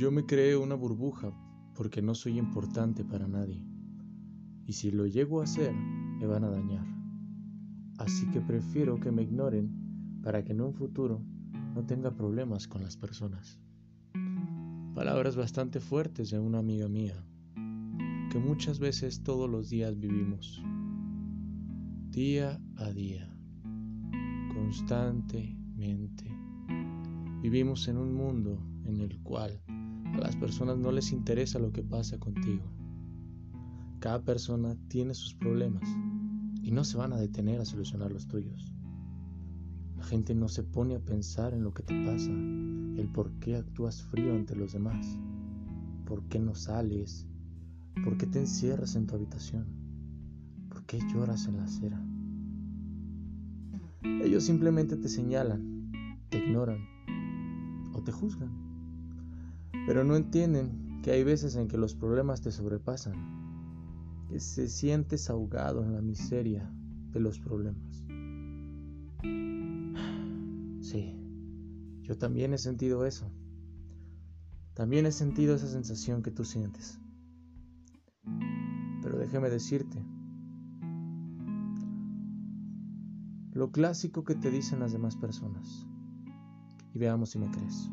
Yo me creé una burbuja porque no soy importante para nadie. Y si lo llego a hacer, me van a dañar. Así que prefiero que me ignoren para que en un futuro no tenga problemas con las personas. Palabras bastante fuertes de una amiga mía, que muchas veces todos los días vivimos, día a día, constantemente. Vivimos en un mundo en el cual a las personas no les interesa lo que pasa contigo. Cada persona tiene sus problemas y no se van a detener a solucionar los tuyos. La gente no se pone a pensar en lo que te pasa, el por qué actúas frío ante los demás, por qué no sales, por qué te encierras en tu habitación, por qué lloras en la acera. Ellos simplemente te señalan, te ignoran o te juzgan, pero no entienden que hay veces en que los problemas te sobrepasan, que se sientes ahogado en la miseria de los problemas. Sí, yo también he sentido eso. También he sentido esa sensación que tú sientes. Pero déjeme decirte, lo clásico que te dicen las demás personas. Y veamos si me crees.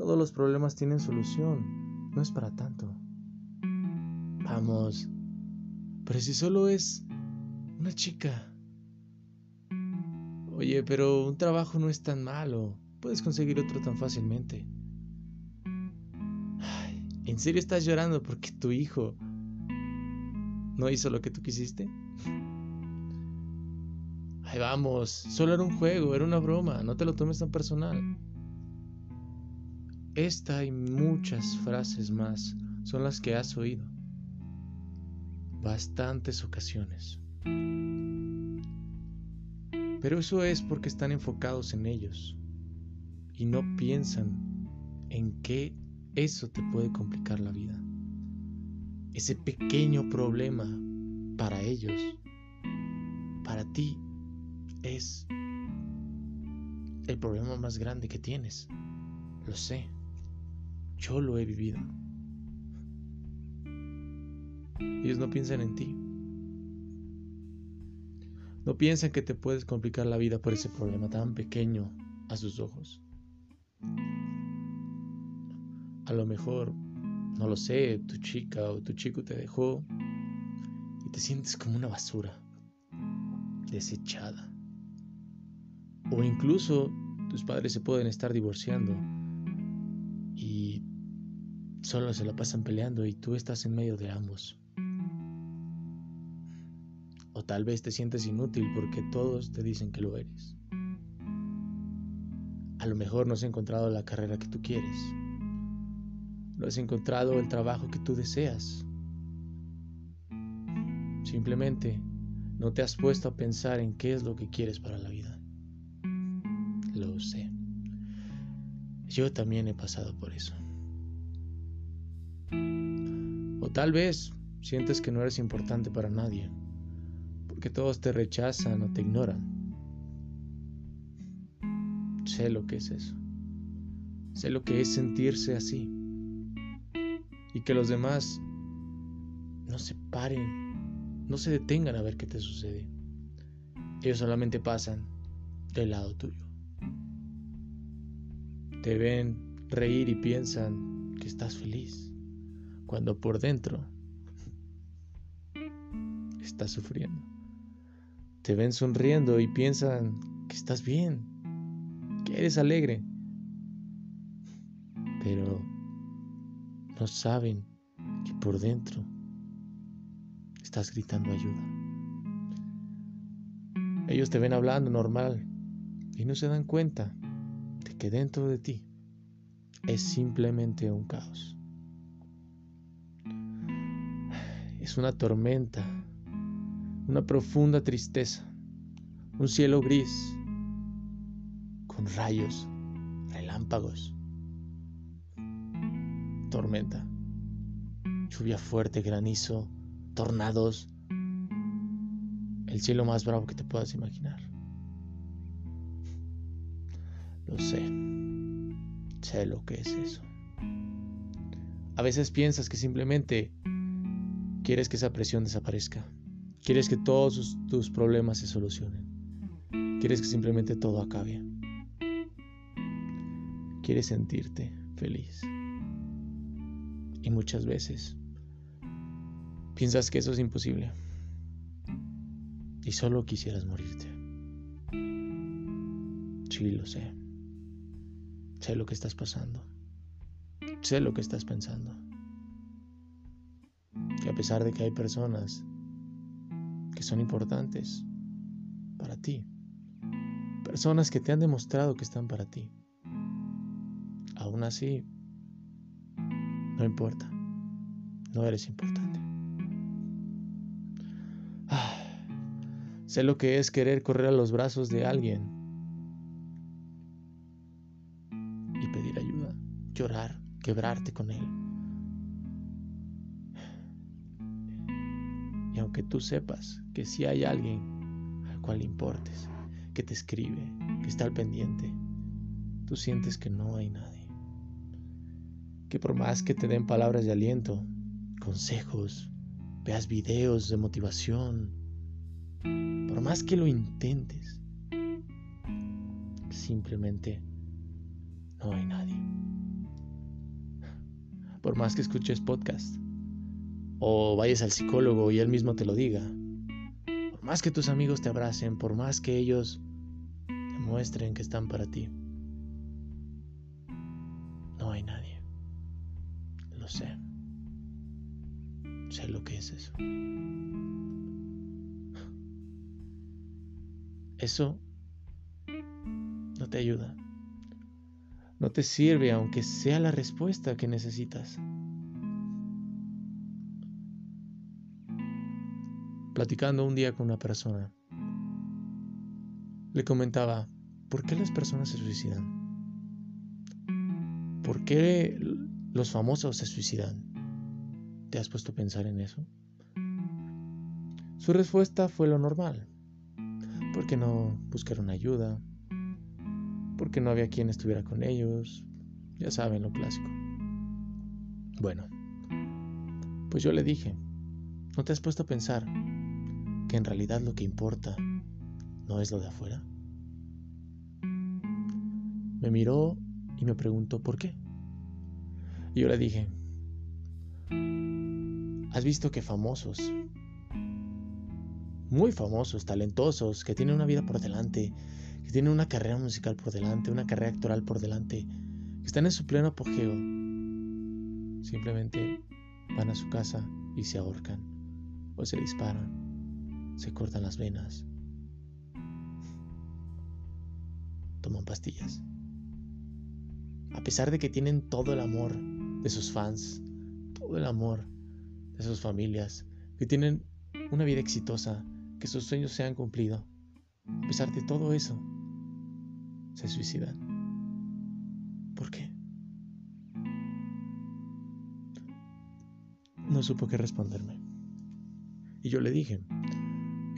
Todos los problemas tienen solución, no es para tanto. Vamos, pero si solo es una chica Oye, pero un trabajo no es tan malo. Puedes conseguir otro tan fácilmente. ¿En serio estás llorando porque tu hijo no hizo lo que tú quisiste? Ay, vamos, solo era un juego, era una broma, no te lo tomes tan personal. Esta y muchas frases más son las que has oído. Bastantes ocasiones. Pero eso es porque están enfocados en ellos y no piensan en qué eso te puede complicar la vida. Ese pequeño problema para ellos, para ti, es el problema más grande que tienes. Lo sé. Yo lo he vivido. Ellos no piensan en ti. No piensan que te puedes complicar la vida por ese problema tan pequeño a sus ojos. A lo mejor, no lo sé, tu chica o tu chico te dejó y te sientes como una basura, desechada. O incluso tus padres se pueden estar divorciando solo se la pasan peleando y tú estás en medio de ambos. O tal vez te sientes inútil porque todos te dicen que lo eres. A lo mejor no has encontrado la carrera que tú quieres. No has encontrado el trabajo que tú deseas. Simplemente no te has puesto a pensar en qué es lo que quieres para la vida. Lo sé. Yo también he pasado por eso. Tal vez sientes que no eres importante para nadie que todos te rechazan o te ignoran. Sé lo que es eso. Sé lo que es sentirse así. Y que los demás no se paren, no se detengan a ver qué te sucede. Ellos solamente pasan del lado tuyo. Te ven reír y piensan que estás feliz, cuando por dentro estás sufriendo. Te ven sonriendo y piensan que estás bien, que eres alegre. Pero no saben que por dentro estás gritando ayuda. Ellos te ven hablando normal y no se dan cuenta de que dentro de ti es simplemente un caos. Es una tormenta una profunda tristeza, un cielo gris con rayos, relámpagos, tormenta, lluvia fuerte, granizo, tornados, el cielo más bravo que te puedas imaginar. Lo sé, sé lo que es eso. A veces piensas que simplemente quieres que esa presión desaparezca. Quieres que todos tus problemas se solucionen. Quieres que simplemente todo acabe. Quieres sentirte feliz. Y muchas veces piensas que eso es imposible. Y solo quisieras morirte. Sí, lo sé. Sé lo que estás pasando. Sé lo que estás pensando. A pesar de que hay personas que son importantes para ti, personas que te han demostrado que están para ti, aún así, no importa, no eres importante. Ah, sé lo que es querer correr a los brazos de alguien llorar, quebrarte con Él. Aunque tú sepas que si hay alguien al cual le importes, que te escribe, que está al pendiente, tú sientes que no hay nadie. Que por más que te den palabras de aliento, consejos, veas videos de motivación, por más que lo intentes, simplemente no hay nadie por más que escuches podcast o vayas al psicólogo y él mismo te lo diga, por más que tus amigos te abracen, por más que ellos te muestren que están para ti, no hay nadie. Lo sé. Sé lo que es eso. Eso no te ayuda no te sirve aunque sea la respuesta que necesitas. Platicando un día con una persona, le comentaba, ¿por qué las personas se suicidan? ¿Por qué los famosos se suicidan? ¿Te has puesto a pensar en eso? Su respuesta fue lo normal. ¿Por qué no buscar una ayuda? porque no había quien estuviera con ellos. Ya saben lo clásico. Bueno, pues yo le dije, ¿no te has puesto a pensar que en realidad lo que importa no es lo de afuera? Me miró y me preguntó por qué. Y yo le dije, ¿has visto que famosos, muy famosos, talentosos, que tienen una vida por delante, que tienen una carrera musical por delante, una carrera actoral por delante, que están en su pleno apogeo, simplemente van a su casa y se ahorcan, o se disparan, se cortan las venas, toman pastillas. A pesar de que tienen todo el amor de sus fans, todo el amor de sus familias, que tienen una vida exitosa, que sus sueños se han cumplido, a pesar de todo eso, se suicidan. ¿Por qué? No supo qué responderme. Y yo le dije,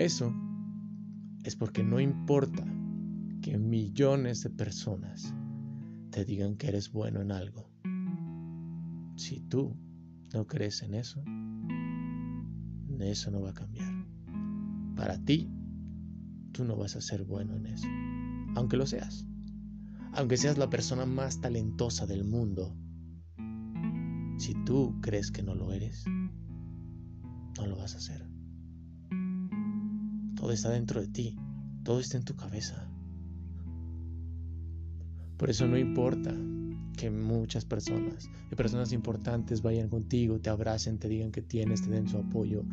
eso es porque no importa que millones de personas te digan que eres bueno en algo. Si tú no crees en eso, eso no va a cambiar. Para ti, tú no vas a ser bueno en eso aunque lo seas, aunque seas la persona más talentosa del mundo, si tú crees que no lo eres, no lo vas a hacer. Todo está dentro de ti, todo está en tu cabeza. Por eso no importa que muchas personas, que personas importantes vayan contigo, te abracen, te digan que tienes, te den su apoyo,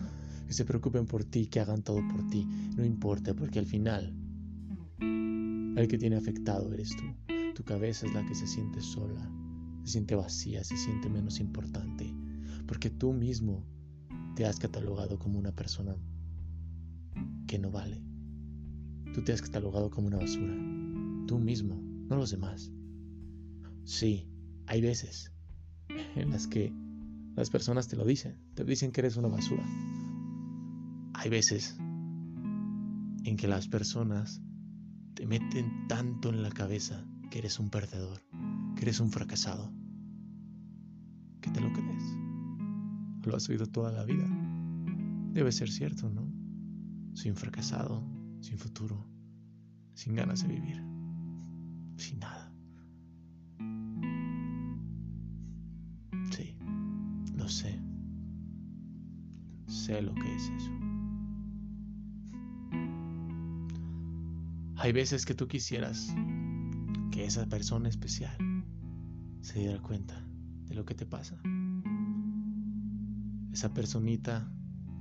que se preocupen por ti, que hagan todo por ti. No importa, porque al final el que tiene afectado eres tú. Tu cabeza es la que se siente sola, se siente vacía, se siente menos importante, porque tú mismo te has catalogado como una persona que no vale. Tú te has catalogado como una basura. Tú mismo, no los demás. Sí, hay veces en las que las personas te lo dicen, te dicen que eres una basura. Hay veces en que las personas te meten tanto en la cabeza que eres un perdedor, que eres un fracasado, que te lo crees. lo has oído toda la vida. Debe ser cierto, ¿no? Un fracasado, sin futuro, sin ganas de vivir, sin nada. Sí, lo sé. Sé lo que es eso. Hay veces que tú quisieras que esa persona especial se diera cuenta de lo que te pasa. Esa personita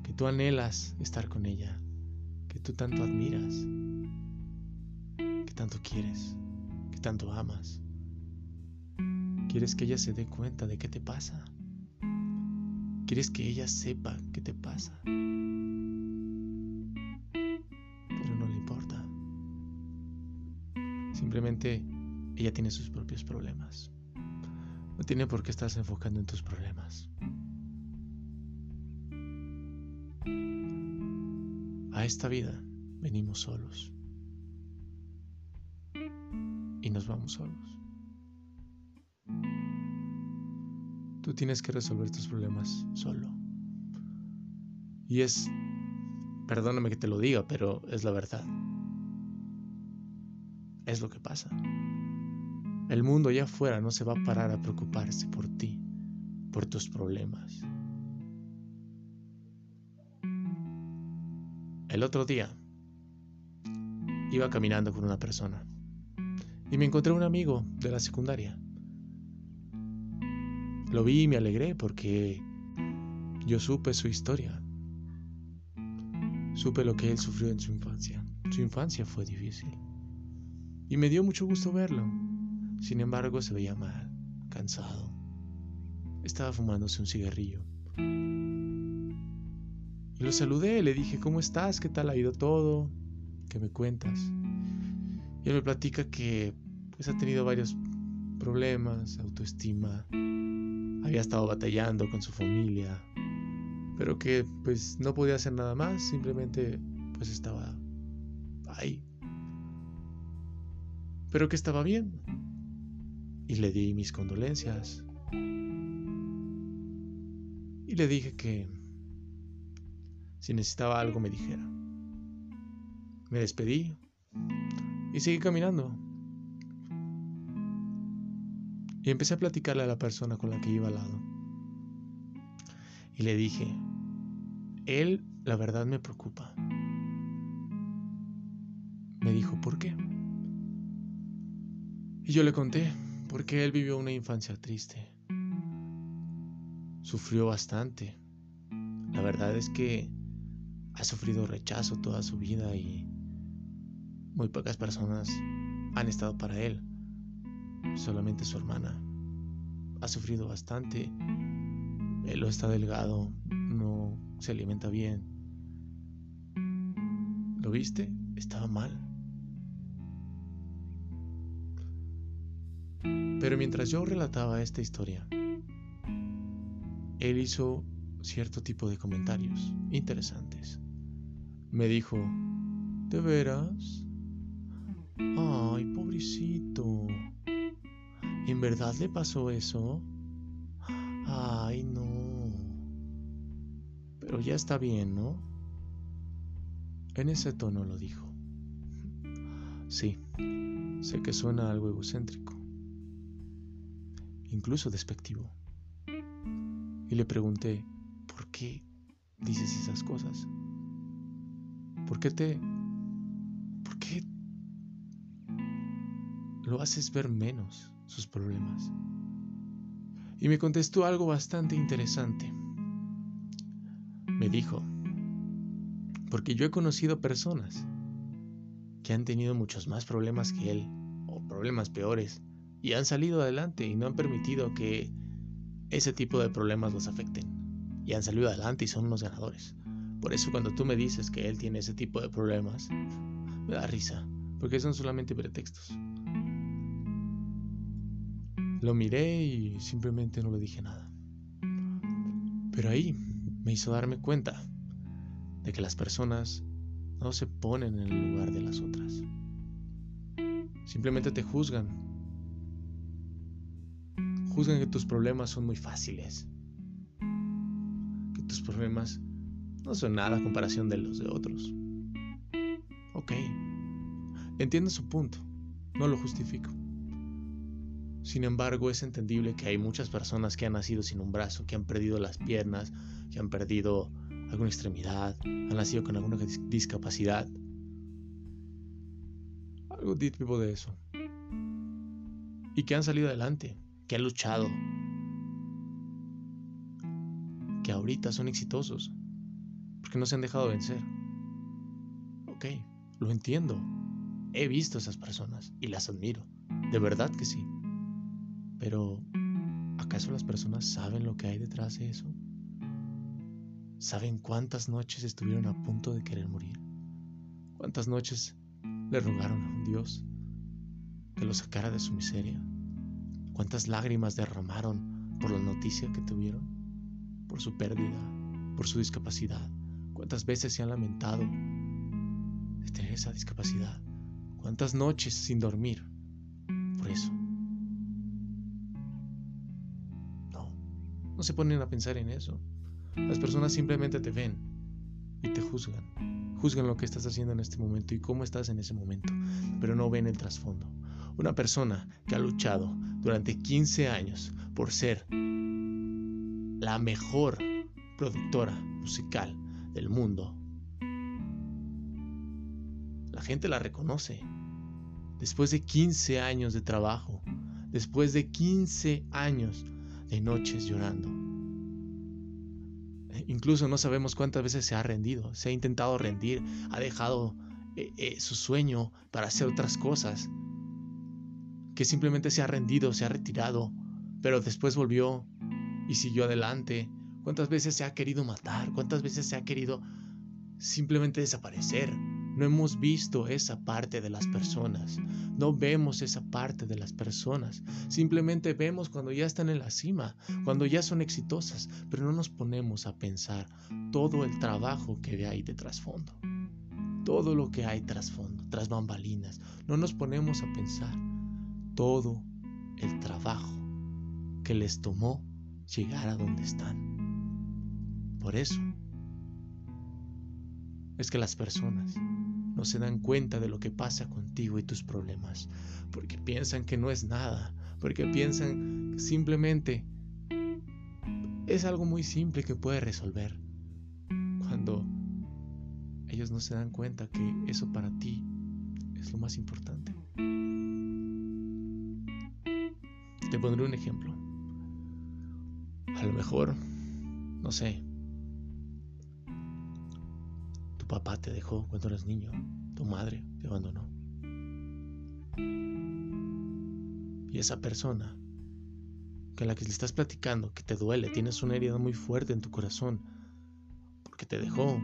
que tú anhelas estar con ella, que tú tanto admiras, que tanto quieres, que tanto amas. Quieres que ella se dé cuenta de qué te pasa. Quieres que ella sepa qué te pasa. Pero no le importa. Simplemente ella tiene sus propios problemas. No tiene por qué estarse enfocando en tus problemas. A esta vida venimos solos. Y nos vamos solos. Tú tienes que resolver tus problemas solo. Y es, perdóname que te lo diga, pero es la verdad. Es lo que pasa. El mundo allá afuera no se va a parar a preocuparse por ti, por tus problemas. El otro día iba caminando con una persona y me encontré un amigo de la secundaria. Lo vi y me alegré porque yo supe su historia. Supe lo que él sufrió en su infancia. Su infancia fue difícil. Y me dio mucho gusto verlo. Sin embargo, se veía mal, cansado. Estaba fumándose un cigarrillo. Y lo saludé, le dije, ¿cómo estás? ¿Qué tal ha ido todo? ¿Qué me cuentas? Y él me platica que pues ha tenido varios problemas, autoestima, había estado batallando con su familia, pero que pues no podía hacer nada más, simplemente pues estaba ahí. Pero que estaba bien, y le di mis condolencias. Y le dije que si necesitaba algo me dijera. Me despedí y seguí caminando. Y empecé a platicarle a la persona con la que iba al lado. Y le dije, él la verdad me preocupa. Me dijo, ¿por qué? Y yo le conté porque él vivió una infancia triste. Sufrió bastante. La verdad es que ha sufrido rechazo toda su vida y muy pocas personas han estado para él. Solamente su hermana. Ha sufrido bastante. Él está delgado, no se alimenta bien. ¿Lo viste? Estaba mal. Pero mientras yo relataba esta historia, él hizo cierto tipo de comentarios interesantes. Me dijo, ¿de veras? Ay, pobrecito. ¿En verdad le pasó eso? Ay, no. Pero ya está bien, ¿no? En ese tono lo dijo. Sí, sé que suena algo egocéntrico incluso despectivo. Y le pregunté, ¿por qué dices esas cosas? ¿Por qué te... ¿Por qué lo haces ver menos sus problemas? Y me contestó algo bastante interesante. Me dijo, porque yo he conocido personas que han tenido muchos más problemas que él, o problemas peores, y han salido adelante y no han permitido que ese tipo de problemas los afecten. Y han salido adelante y son unos ganadores. Por eso cuando tú me dices que él tiene ese tipo de problemas, me da risa, porque son solamente pretextos. Lo miré y simplemente no le dije nada. Pero ahí me hizo darme cuenta de que las personas no se ponen en el lugar de las otras. Simplemente te juzgan juzgan que tus problemas son muy fáciles. problemas no son nada a comparación de los de otros. Ok, entiendo su punto, no lo justifico. Sin embargo, es entendible que hay muchas personas que han nacido sin un brazo, que han perdido las piernas, que han perdido alguna extremidad, han nacido con alguna discapacidad. Algo tipo de eso. Y que han salido adelante, que han luchado, que ahorita son exitosos, porque no se han dejado vencer. Ok, lo entiendo. He visto a esas personas y las admiro. De verdad que sí. Pero, ¿acaso las personas saben lo que hay detrás de eso? ¿Saben cuántas noches estuvieron a punto de querer morir? ¿Cuántas noches le rogaron a un Dios que lo sacara de su miseria? ¿Cuántas lágrimas derramaron por la noticia que tuvieron? Por su pérdida, por su discapacidad. ¿Cuántas veces se han lamentado de tener esa discapacidad? ¿Cuántas noches sin dormir por eso? No, no se ponen a pensar en eso. Las personas simplemente te ven y te juzgan. Juzgan lo que estás haciendo en este momento y cómo estás en ese momento, pero no ven el trasfondo. Una persona que ha luchado durante 15 años por ser la mejor productora musical del mundo. La gente la reconoce. Después de 15 años de trabajo, después de 15 años de noches llorando, Incluso no sabemos cuántas veces se ha rendido, se ha intentado rendir, ha dejado eh, eh, su sueño para hacer otras cosas, que simplemente se ha rendido, se ha retirado, pero después volvió y siguió adelante. ¿Cuántas veces se ha querido matar? ¿Cuántas veces se ha querido simplemente desaparecer? No hemos visto esa parte de las personas. No vemos esa parte de las personas. Simplemente vemos cuando ya están en la cima, cuando ya son exitosas, pero no nos ponemos a pensar todo el trabajo que hay de trasfondo. Todo lo que hay trasfondo, tras bambalinas. No nos ponemos a pensar todo el trabajo que les tomó llegar a donde están. Por eso es que las personas no se dan cuenta de lo que pasa contigo y tus problemas, porque piensan que no es nada, porque piensan que simplemente es algo muy simple que puede resolver, cuando ellos no se dan cuenta que eso para ti es lo más importante. Te pondré un ejemplo. A lo mejor, no sé, papá te dejó cuando eras niño, tu madre te abandonó. Y esa persona que a la que le estás platicando, que te duele, tienes una herida muy fuerte en tu corazón, porque te dejó,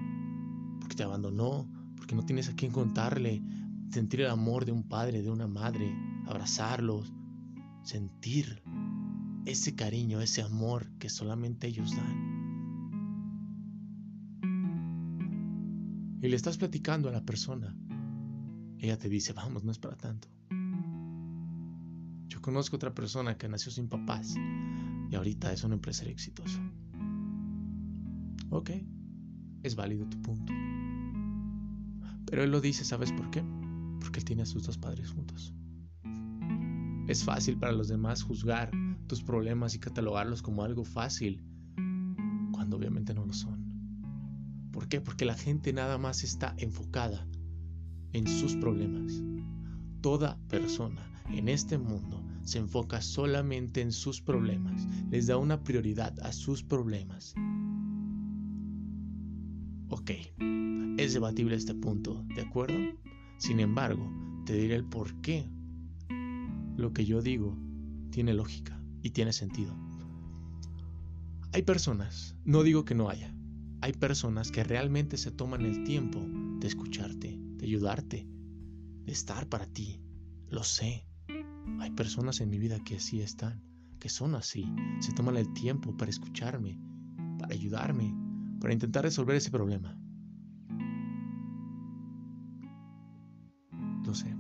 porque te abandonó, porque no tienes a quién contarle, sentir el amor de un padre, de una madre, abrazarlos, sentir ese cariño, ese amor que solamente ellos dan. Y le estás platicando a la persona, ella te dice, vamos, no es para tanto. Yo conozco otra persona que nació sin papás y ahorita es un empresario exitoso. Ok, es válido tu punto. Pero él lo dice, ¿sabes por qué? Porque él tiene a sus dos padres juntos. Es fácil para los demás juzgar tus problemas y catalogarlos como algo fácil, cuando obviamente no lo son. Porque la gente nada más está enfocada en sus problemas. Toda persona en este mundo se enfoca solamente en sus problemas, les da una prioridad a sus problemas. Ok, es debatible este punto, ¿de acuerdo? Sin embargo, te diré el por qué lo que yo digo tiene lógica y tiene sentido. Hay personas, no digo que no haya, hay personas que realmente se toman el tiempo de escucharte, de ayudarte, de estar para ti. Lo sé. Hay personas en mi vida que así están, que son así. Se toman el tiempo para escucharme, para ayudarme, para intentar resolver ese problema. Lo sé.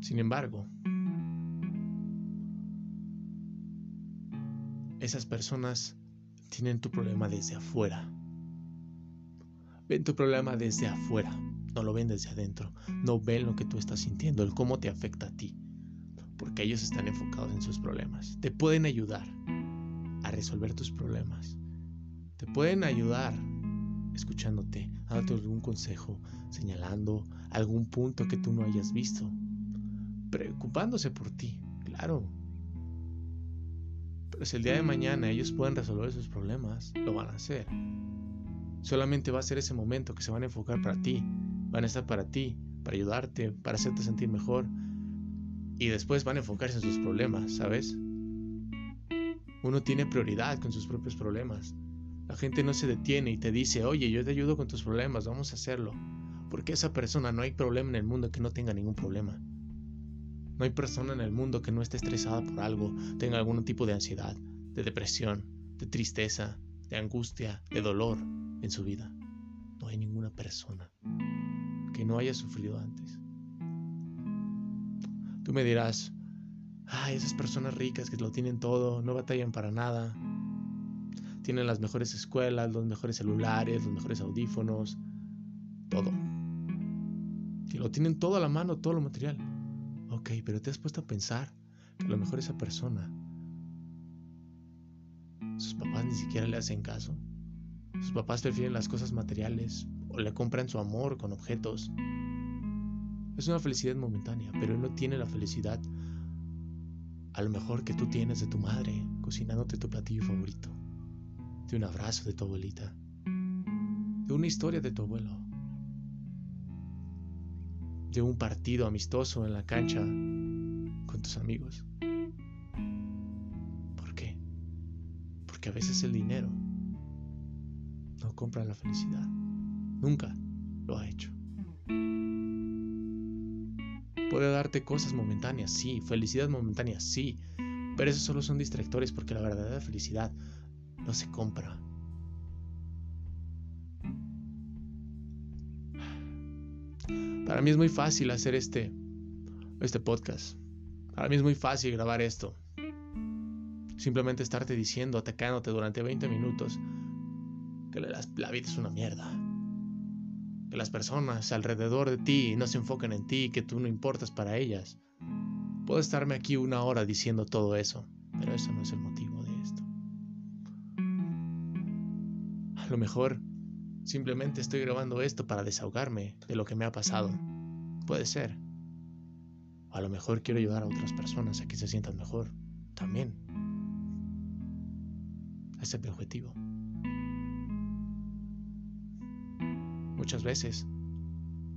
Sin embargo, esas personas tienen tu problema desde afuera. Ven tu problema desde afuera, no lo ven desde adentro, no ven lo que tú estás sintiendo, el cómo te afecta a ti, porque ellos están enfocados en sus problemas. Te pueden ayudar a resolver tus problemas, te pueden ayudar escuchándote, dándote algún consejo, señalando algún punto que tú no hayas visto, preocupándose por ti, claro, pero si el día de mañana ellos pueden resolver sus problemas, lo van a hacer. Solamente va a ser ese momento que se van a enfocar para ti, van a estar para ti, para ayudarte, para hacerte sentir mejor. Y después van a enfocarse en sus problemas, ¿sabes? Uno tiene prioridad con sus propios problemas. La gente no se detiene y te dice, oye, yo te ayudo con tus problemas, vamos a hacerlo. Porque esa persona no hay problema en el mundo que no tenga ningún problema. No hay persona en el mundo que no esté estresada por algo, tenga algún tipo de ansiedad, de depresión, de tristeza, de angustia, de dolor en su vida. No hay ninguna persona que no haya sufrido antes. Tú me dirás, ay, esas personas ricas que lo tienen todo, no batallan para nada, tienen las mejores escuelas, los mejores celulares, los mejores audífonos, todo. Y lo tienen todo a la mano, todo lo material. Ok, pero te has puesto a pensar que a lo mejor esa persona, sus papás ni siquiera le hacen caso. Sus papás prefieren las cosas materiales o le compran su amor con objetos. Es una felicidad momentánea, pero él no tiene la felicidad a lo mejor que tú tienes de tu madre cocinándote tu platillo favorito, de un abrazo de tu abuelita, de una historia de tu abuelo de un partido amistoso en la cancha con tus amigos. ¿Por qué? Porque a veces el dinero no compra la felicidad. Nunca lo ha hecho. Puede darte cosas momentáneas, sí, felicidad momentánea, sí, pero esos solo son distractores porque la verdadera felicidad no se compra, Para mí es muy fácil hacer este, este podcast. Para mí es muy fácil grabar esto. Simplemente estarte diciendo, atacándote durante 20 minutos que la, vida es una mierda. Que las personas alrededor de ti no se enfocan en ti, que tú no importas para ellas. Puedo estarme aquí una hora diciendo todo eso, pero eso no es el motivo de esto. A lo mejor Simplemente estoy grabando esto para desahogarme de lo que me ha pasado. Puede ser. A lo mejor quiero ayudar a otras personas a que se sientan mejor. También. Ese es mi objetivo. Muchas veces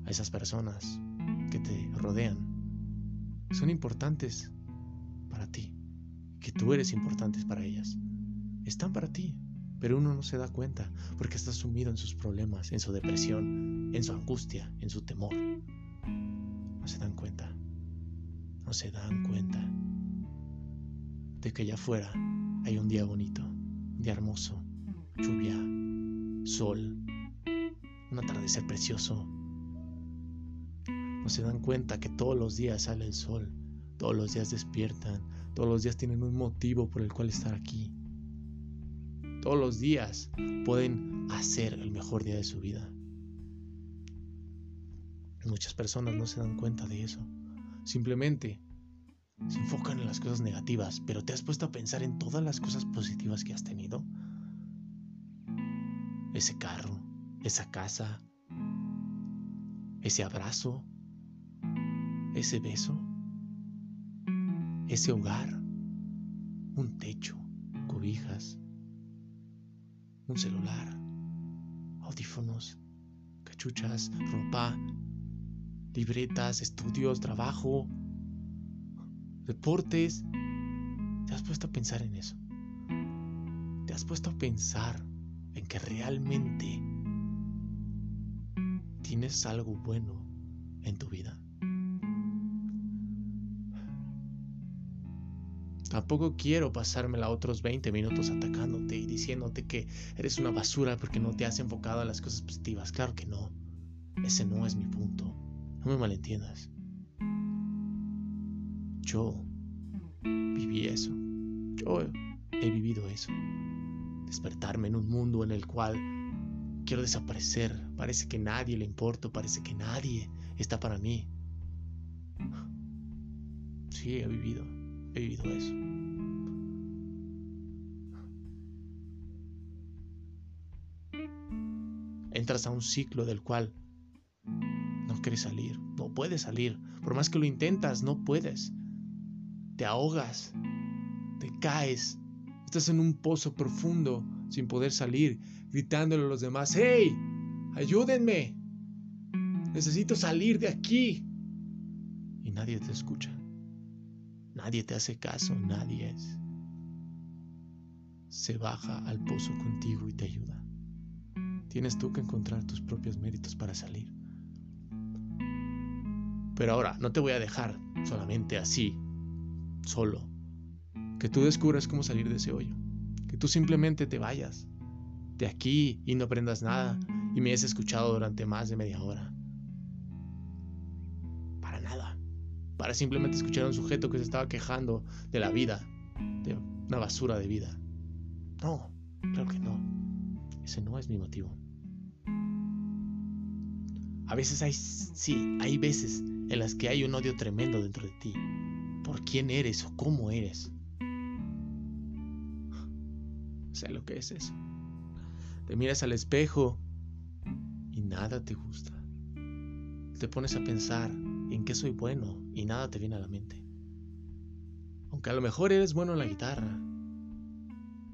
a esas personas que te rodean son importantes para ti, que tú eres importante para ellas. Están para ti, pero uno no se da cuenta porque está sumido en sus problemas, en su depresión, en su angustia, en su temor. No se dan cuenta, no se dan cuenta de que allá afuera hay un día bonito, un día hermoso, lluvia, sol, un atardecer precioso. No se dan cuenta que todos los días sale el sol, todos los días despiertan, todos los días tienen un motivo por el cual estar aquí todos los días pueden hacer el mejor día de su vida. Muchas personas no se dan cuenta de eso. Simplemente se enfocan en las cosas negativas, pero ¿te has puesto a pensar en todas las cosas positivas que has tenido? Ese carro, esa casa, ese abrazo, ese beso, ese hogar, un techo, cobijas, un celular, audífonos, cachuchas, ropa, libretas, estudios, trabajo, deportes. ¿Te has puesto a pensar en eso? ¿Te has puesto a pensar en que realmente tienes algo bueno en tu vida? Tampoco quiero pasármela otros 20 minutos atacándote y diciéndote que eres una basura porque no te has enfocado en las cosas positivas. Claro que no. Ese no es mi punto. No me malentiendas. Yo viví eso. Yo he vivido eso. Despertarme en un mundo en el cual quiero desaparecer. Parece que nadie le importo, parece que nadie está para mí. Sí, he vivido, he vivido eso. Entras a un ciclo del cual no quieres salir, no puedes salir. Por más que lo intentas, no puedes. Te ahogas, te caes, estás en un pozo profundo sin poder salir, gritándole a los demás, ¡Hey! ¡Ayúdenme! Necesito salir de aquí. Y nadie te escucha. Nadie te hace caso, nadie es. Se baja al pozo contigo y te ayuda. Tienes tú que encontrar tus propios méritos para salir. Pero ahora, no te voy a dejar solamente así, solo. Que tú descubras cómo salir de ese hoyo. Que tú simplemente te vayas de aquí y no aprendas nada y me hayas escuchado durante más de media hora. Para simplemente escuchar a un sujeto que se estaba quejando de la vida, de una basura de vida. No, claro que no. Ese no es mi motivo. A veces hay, sí, hay veces en las que hay un odio tremendo dentro de ti por quién eres o cómo eres. Sé lo que es eso. Te miras al espejo y nada te gusta. Te pones a pensar en qué soy bueno y nada te viene a la mente. Aunque a lo mejor eres bueno en la guitarra,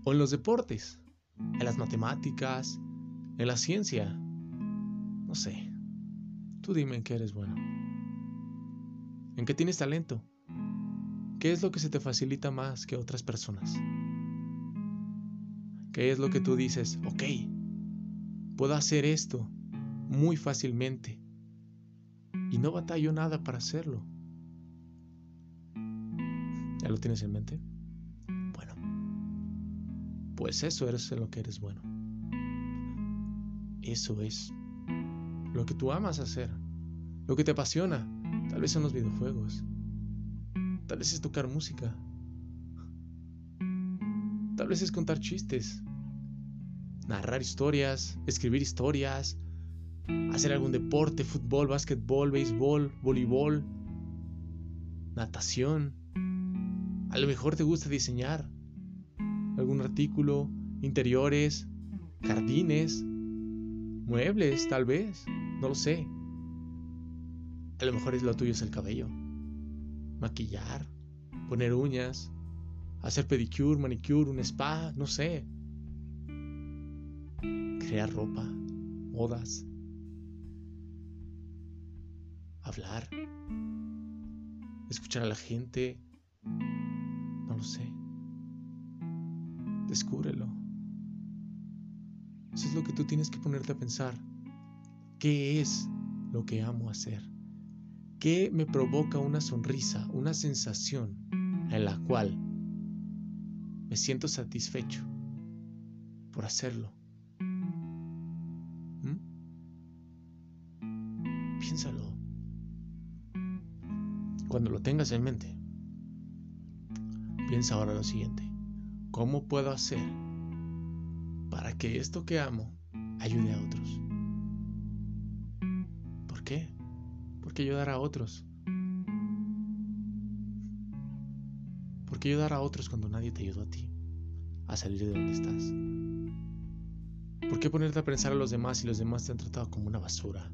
o en los deportes, en las matemáticas, en la ciencia, no sé. Tú dime en qué eres bueno. ¿En qué tienes talento? ¿Qué es lo que se te facilita más que otras personas? ¿Qué es lo que tú dices? Ok, puedo hacer esto muy fácilmente y no batallo nada para hacerlo. ¿Ya lo tienes en mente? Bueno, pues eso eres lo que eres bueno. Eso es lo que tú amas hacer, lo que te apasiona. Tal vez son los videojuegos, tal vez es tocar música, tal vez es contar chistes, narrar historias, escribir historias, hacer algún deporte, fútbol, básquetbol, béisbol, voleibol, natación. A lo mejor te gusta diseñar algún artículo, interiores, jardines, muebles, tal vez, no lo sé. A lo mejor es lo tuyo es el cabello, maquillar, poner uñas, hacer pedicure, manicure, un spa, no sé. Crear ropa, modas, hablar, escuchar a la gente, no lo sé. Descúbrelo. Eso es lo que tú tienes que ponerte a pensar. ¿Qué es lo que amo hacer? ¿Qué me provoca una sonrisa, una sensación en la cual me siento satisfecho por hacerlo? Cuando lo tengas en mente, piensa ahora lo siguiente. ¿Cómo puedo hacer para que esto que amo ayude a otros? ¿Por qué? Porque ayudar a otros. ¿Por qué ayudar a otros cuando nadie te ayudó a ti a salir de donde estás? ¿Por qué ponerte a pensar a los demás si los demás te han tratado como una basura?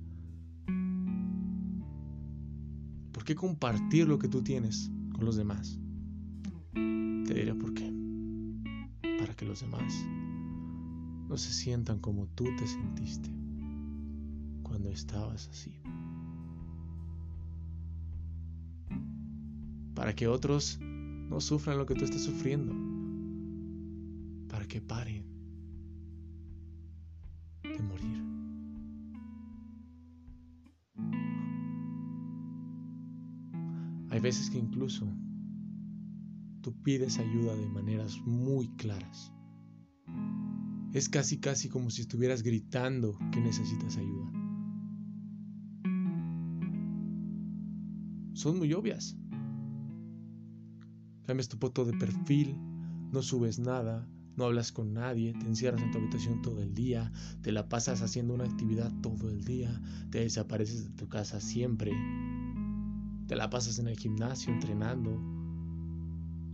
¿Por qué compartir lo que tú tienes con los demás? Te diré por qué. Para que los demás no se sientan como tú te sentiste cuando estabas así. Para que otros no sufran lo que tú estás sufriendo. Para que paren veces que incluso tú pides ayuda de maneras muy claras. Es casi casi como si estuvieras gritando que necesitas ayuda. Son muy obvias. Cambias tu foto de perfil, no subes nada, no hablas con nadie, te encierras en tu habitación todo el día, te la pasas haciendo una actividad todo el día, te desapareces de tu casa siempre, te la pasas en el gimnasio entrenando,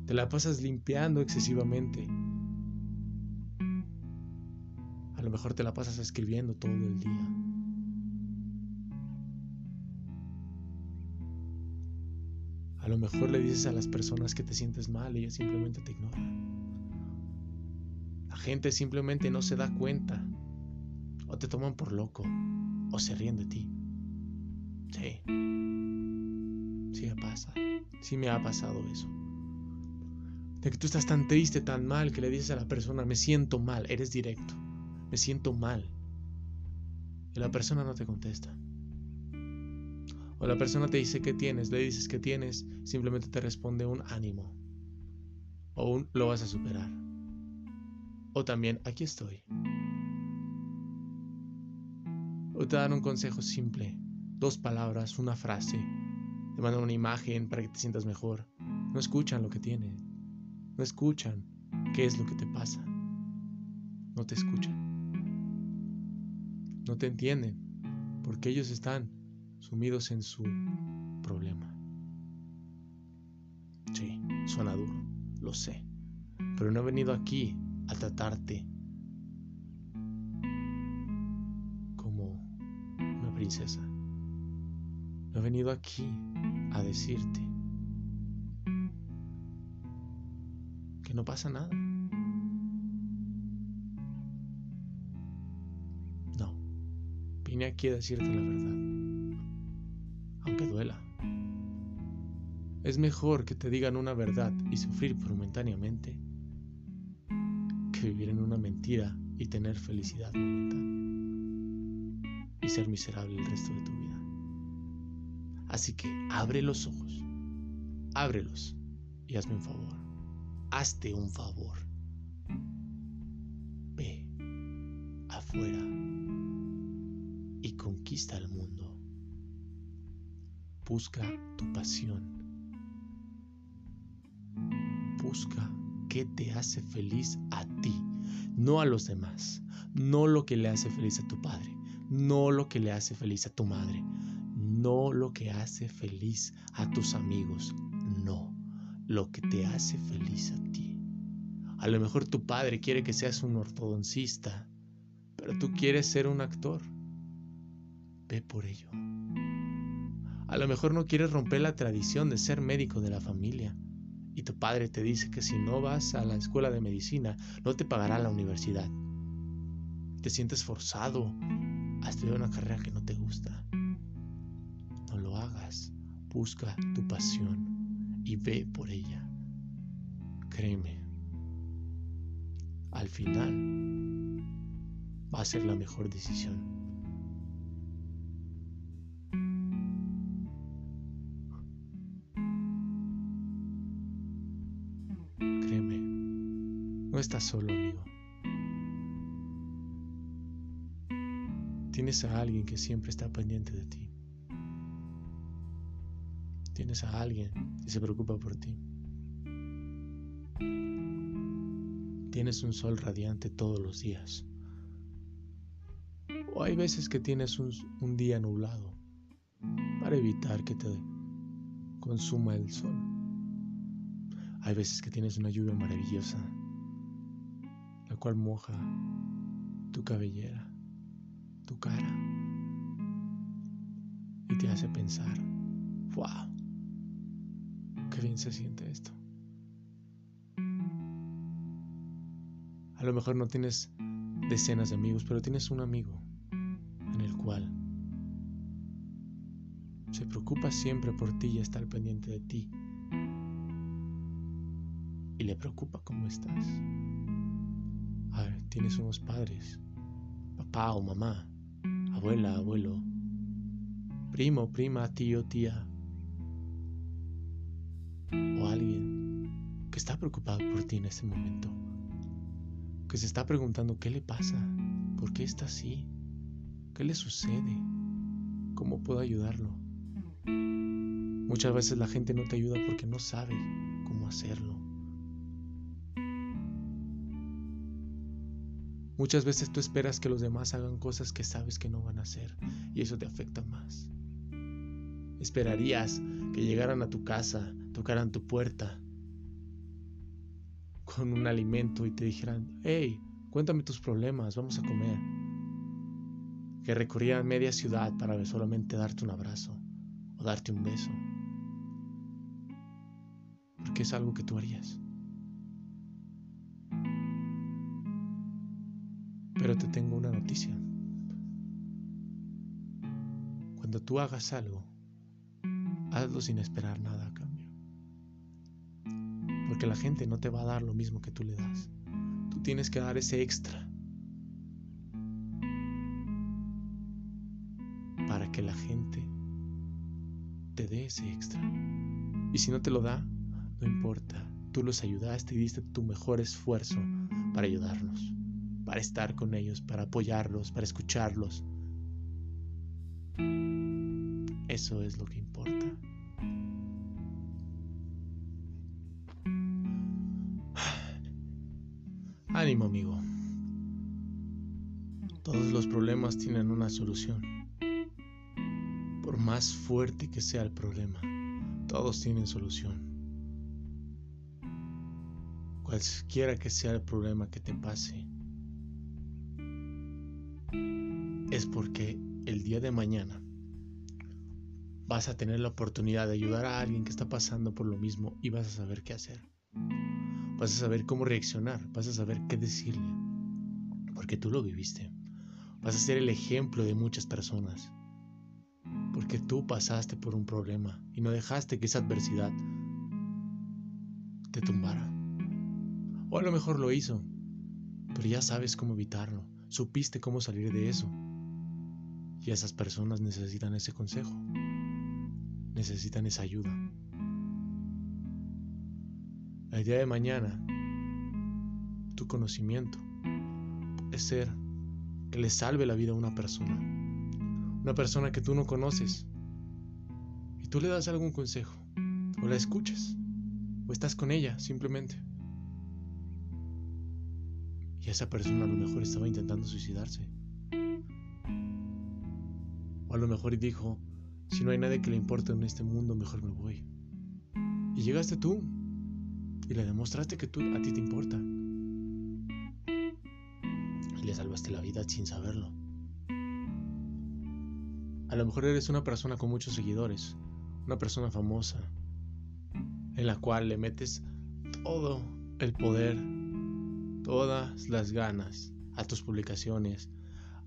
te la pasas limpiando excesivamente. A lo mejor te la pasas escribiendo todo el día. A lo mejor le dices a las personas que te sientes mal y ellas simplemente te ignoran. La gente simplemente no se da cuenta. O te toman por loco. O se ríen de ti. Sí. Pasa. Sí me ha pasado eso. De que tú estás tan triste, tan mal, que le dices a la persona, me siento mal. Eres directo. Me siento mal. Y la persona no te contesta. O la persona te dice que tienes, le dices que tienes, simplemente te responde un ánimo. O un lo vas a superar. O también aquí estoy. O te dan un consejo simple, dos palabras, una frase. Te mandan una imagen para que te sientas mejor. No escuchan lo que tienes. No escuchan qué es lo que te pasa. No te escuchan. No te entienden porque ellos están sumidos en su problema. Sí, suena duro, lo sé, pero no he venido aquí a tratarte como una princesa. No he venido aquí a decirte que no pasa nada. No, vine aquí a decirte la verdad aunque duela. Es mejor que te digan una verdad y sufrir momentáneamente que vivir en una mentira y tener felicidad momentánea y ser miserable el resto de tu vida. Así que abre los ojos, ábrelos y hazme un favor. Hazte un favor. Ve afuera y conquista el mundo. Busca tu pasión. Busca qué te hace feliz a ti, no a los demás, no lo que le hace feliz a tu padre, no lo que le hace feliz a tu madre, no lo que hace feliz a tus amigos, no, lo que te hace feliz a ti. A lo mejor tu padre quiere que seas un ortodoncista, pero tú quieres ser un actor. Ve por ello. A lo mejor no quieres romper la tradición de ser médico de la familia. Y tu padre te dice que si no vas a la escuela de medicina, no te pagará la universidad. Te sientes forzado a estudiar una carrera que no te gusta. No. Busca tu pasión y ve por ella. Créeme. Al final va a ser la mejor decisión. estás solo, amigo. Tienes a alguien que siempre está pendiente de ti. Tienes a alguien que se preocupa por ti. Tienes un sol radiante todos los días. O hay veces que tienes un, un día nublado para evitar que te consuma el sol. Hay veces que tienes una lluvia maravillosa cual moja tu cabellera, tu cara y te hace pensar, wow, qué bien se siente esto. A lo mejor no tienes decenas de amigos, pero tienes un amigo en el cual se preocupa siempre por ti y está al pendiente de ti. Y le preocupa cómo estás tienes unos padres, papá o mamá, abuela, abuelo, primo, prima, tío, tía, está preocupado por ti en ese momento, que se está preguntando qué le pasa, por qué está así, qué le sucede, cómo puedo ayudarlo. Muchas veces la gente no te ayuda porque no sabe cómo hacerlo. Muchas veces tú esperas que los demás hagan cosas que sabes que no van a hacer y eso te afecta más. Esperarías que llegaran a tu casa, tocaran tu puerta con un alimento y te dijeran, hey, cuéntame tus problemas, vamos a comer. Que recorrieran media ciudad para solamente darte un abrazo o darte un beso. Porque es algo que tú harías. Pero te tengo una noticia. Cuando tú hagas algo, hazlo sin esperar nada. Porque la gente no te va a dar lo mismo que tú le das. Tú tienes que dar ese extra. Para que la gente te dé ese extra. Y si no te lo da, no importa. Tú los ayudaste y diste tu mejor esfuerzo para ayudarlos, para estar con ellos, para apoyarlos, para escucharlos. Eso es lo que importa. Tienen una solución. Por más fuerte que sea el problema, todos tienen solución. Cualquiera que sea el problema que te pase, es porque el día de mañana vas a tener la oportunidad de ayudar a alguien que está pasando por lo mismo y vas a saber qué hacer. Vas a saber cómo reaccionar, vas a saber qué decirle, porque tú lo viviste. Vas a ser el ejemplo de muchas personas, porque tú pasaste por un problema y no dejaste que esa adversidad te tumbara. O a lo mejor lo hizo, pero ya sabes cómo evitarlo, supiste cómo salir de eso. Y esas personas necesitan ese consejo necesitan esa ayuda. El día de mañana, tu conocimiento puede ser que le salve la vida a una persona. Una persona que tú no conoces. Y tú le das algún consejo. O la escuchas. O estás con ella simplemente. Y esa persona a lo mejor estaba intentando suicidarse. O a lo mejor dijo, si no hay nadie que le importe en este mundo, mejor me voy. Y llegaste tú y le demostraste que tú, a ti te importa. Le salvaste la vida sin saberlo. A lo mejor eres una persona con muchos seguidores, una persona famosa, en la cual le metes todo el poder, todas las ganas a tus publicaciones,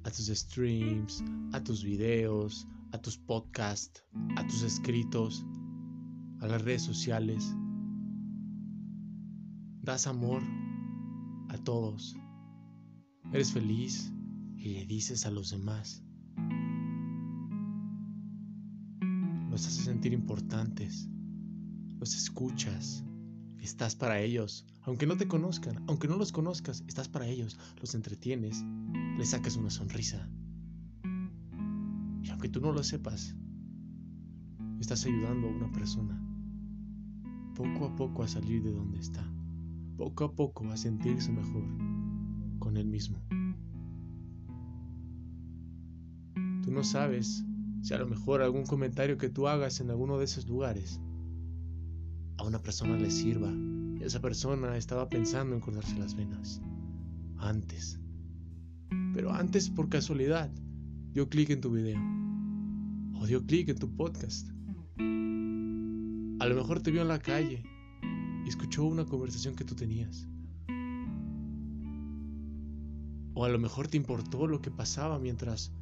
a tus streams, a tus videos, a tus podcasts, a tus escritos, a las redes sociales. Das amor a todos. Eres feliz y le dices a los demás. Los haces sentir importantes. Los escuchas. Estás para ellos. Aunque no te conozcan, aunque no los conozcas, estás para ellos. Los entretienes. Les sacas una sonrisa aunque tú no lo sepas, estás ayudando a una persona poco a poco a salir de donde está, poco a poco a sentirse mejor él mismo. Tú no sabes si a lo mejor algún comentario que tú hagas en alguno de esos lugares a una persona le sirva y esa persona estaba pensando en cortarse las venas antes. Pero antes por casualidad dio clic en tu video o dio clic en tu podcast. A lo mejor te vio en la calle y escuchó una conversación que tú tenías. O a lo mejor te importó lo que pasaba mientras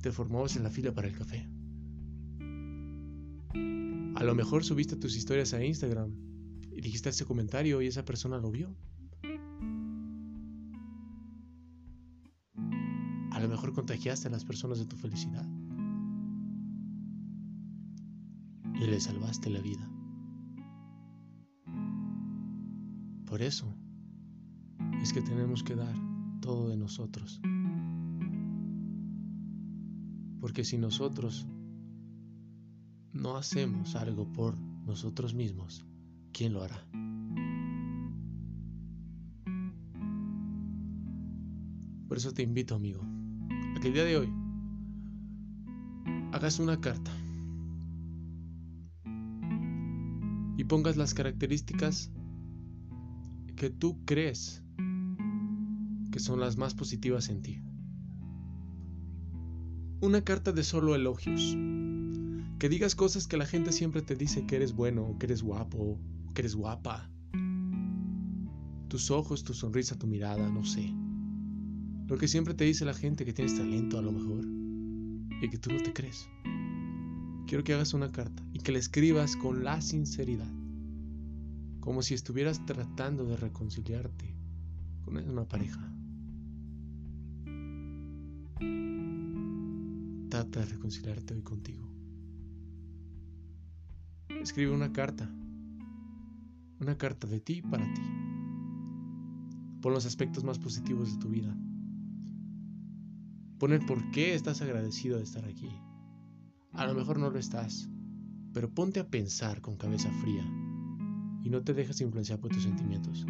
te formabas en la fila para el café. A lo mejor subiste tus historias a Instagram y dijiste ese comentario y esa persona lo vio. A lo mejor contagiaste a las personas de tu felicidad. y le salvaste la vida. Por eso es que tenemos que dar todo de nosotros. Porque si nosotros no hacemos algo por nosotros mismos, ¿quién lo hará? Por eso te invito, amigo, a que el día de hoy hagas una carta y pongas las características que tú crees que son las más positivas en ti. Una carta de solo elogios. Que digas cosas que la gente siempre te dice que eres bueno, que eres guapo, que eres guapa. Tus ojos, tu sonrisa, tu mirada, no sé. Lo que siempre te dice la gente que tienes talento a lo mejor y que tú no te crees. Quiero que hagas una carta y que la escribas con la sinceridad, como si estuvieras tratando de reconciliarte con una pareja. Trata de reconciliarte hoy contigo. Escribe una carta, una carta de ti para ti. Pon los aspectos más positivos de tu vida. Pon el por qué estás agradecido de estar aquí. A lo mejor no lo estás, pero ponte a pensar con cabeza fría y no te dejes influenciar por tus sentimientos.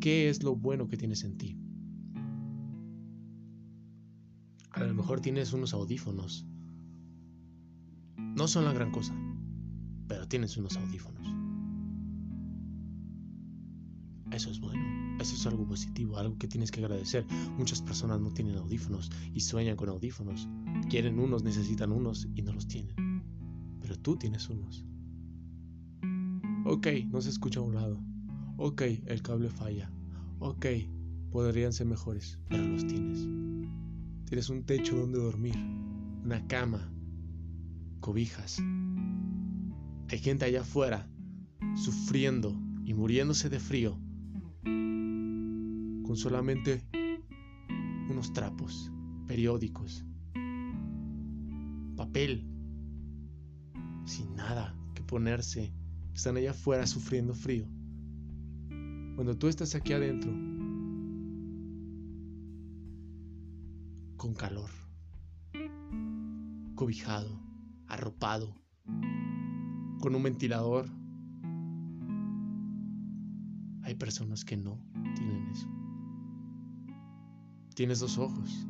¿Qué es lo bueno que tienes en ti? A lo mejor tienes unos audífonos. No son la gran cosa, pero tienes unos audífonos. Eso es bueno, eso es algo positivo, algo que tienes que agradecer. Muchas personas no tienen audífonos y sueñan con audífonos. Quieren unos, necesitan unos y no los tienen. Pero tú tienes unos. Ok, no se escucha a un lado. Ok, el cable falla. Ok, podrían ser mejores, pero los tienes. Tienes un techo donde dormir, una cama, cobijas. Hay gente allá afuera sufriendo y muriéndose de frío con solamente unos trapos, periódicos, papel, sin nada que ponerse. Están allá afuera sufriendo frío. Cuando tú estás aquí adentro, con calor, cobijado, arropado, con un ventilador, hay personas que no tienen eso. Tienes dos ojos,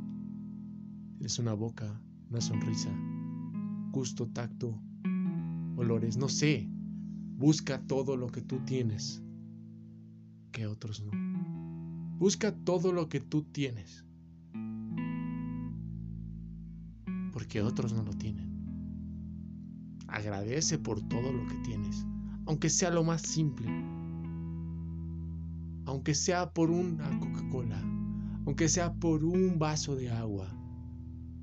tienes una boca, una sonrisa, gusto, tacto, olores, no sé. Busca todo lo que tú tienes que otros no. Busca todo lo que tú tienes porque otros no lo tienen. Agradece por todo lo que tienes, aunque sea lo más simple, aunque sea por una Coca-Cola aunque sea por un vaso de agua.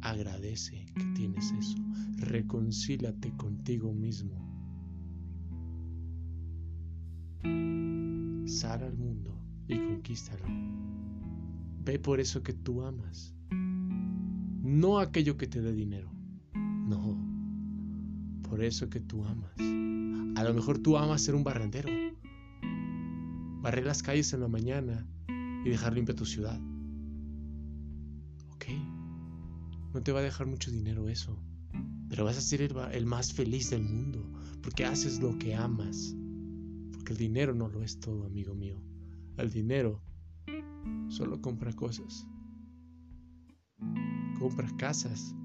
Agradece que tienes eso. Reconcílate contigo mismo. Sal al mundo y conquístalo. Ve por eso que tú amas. No aquello que te dé dinero. No. Por eso que tú amas. A lo mejor tú amas ser un barrendero. Barrer las calles en la mañana y dejar limpia tu ciudad. No te va a dejar mucho dinero eso, pero vas a ser el, más feliz del mundo, porque haces lo que amas. Porque el dinero no lo es todo, amigo mío. El dinero solo compra cosas. Compra casas,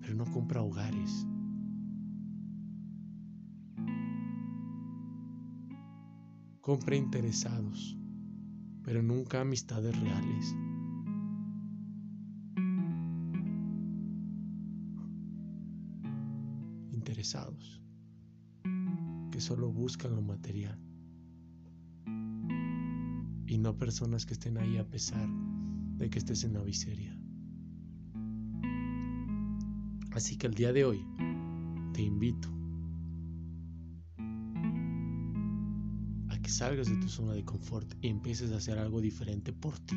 pero no compra hogares. Compra interesados, pero nunca amistades reales. que solo buscan lo material y no personas que estén ahí a pesar de que estés en la miseria. Así que el día de hoy te invito a que salgas de tu zona de confort y empieces a hacer algo diferente por ti,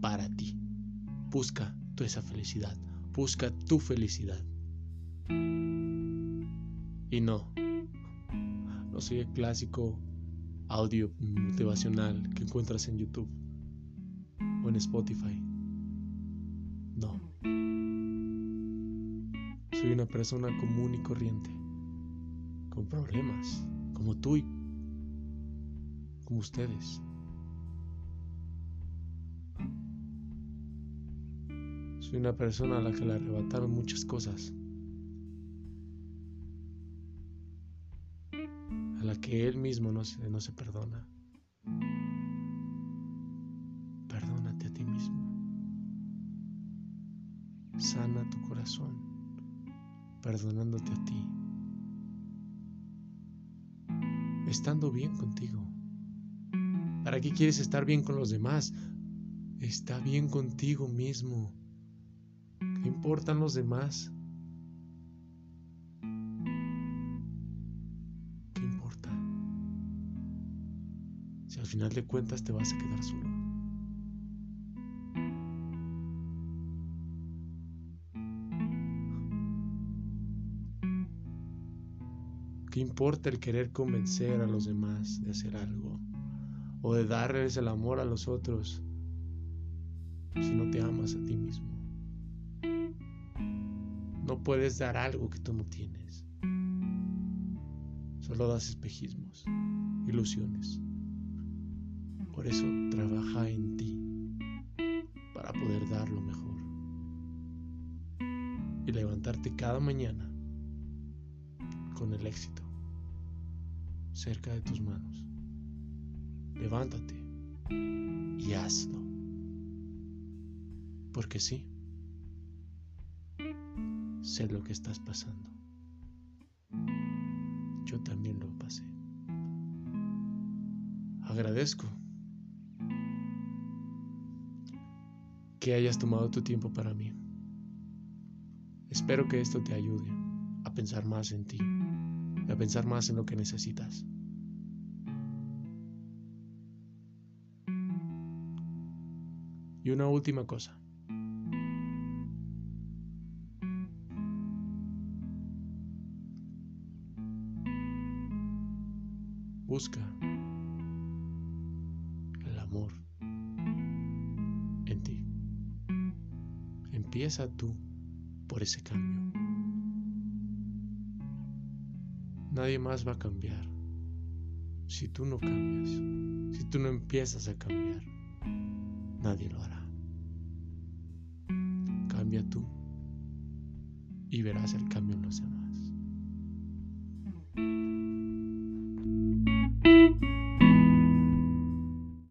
para ti. Busca tu esa felicidad, busca tu felicidad. Y no, no soy el clásico audio motivacional que encuentras en YouTube o en Spotify. No. Soy una persona común y corriente, con problemas, como tú y como ustedes. Soy una persona a la que le arrebataron muchas cosas. A la que él mismo no se, no se perdona. Perdonándote a ti. Estando bien contigo. ¿Para qué quieres estar bien con los demás? Está bien contigo mismo. ¿Qué importan los demás? ¿Qué importa? Si al final de cuentas te vas a quedar solo. ¿Qué importa el querer convencer a los demás de hacer algo? O de darles el amor a los otros si no te amas a ti mismo? No puedes dar algo que tú no tienes. Solo das espejismos, ilusiones. Por eso trabaja en ti para poder dar lo mejor. Y levantarte cada mañana con el éxito cerca de tus manos. Levántate y hazlo. Porque sí, sé lo que estás pasando. Yo también lo pasé. Agradezco que hayas tomado tu tiempo para mí. Espero que esto te ayude a pensar más en ti, a pensar más en lo que necesitas. Y una última cosa. Busca el amor en ti. Empieza tú por ese cambio. Nadie más va a cambiar si tú no cambias, si tú no empiezas a cambiar. Nadie lo hará. Cambia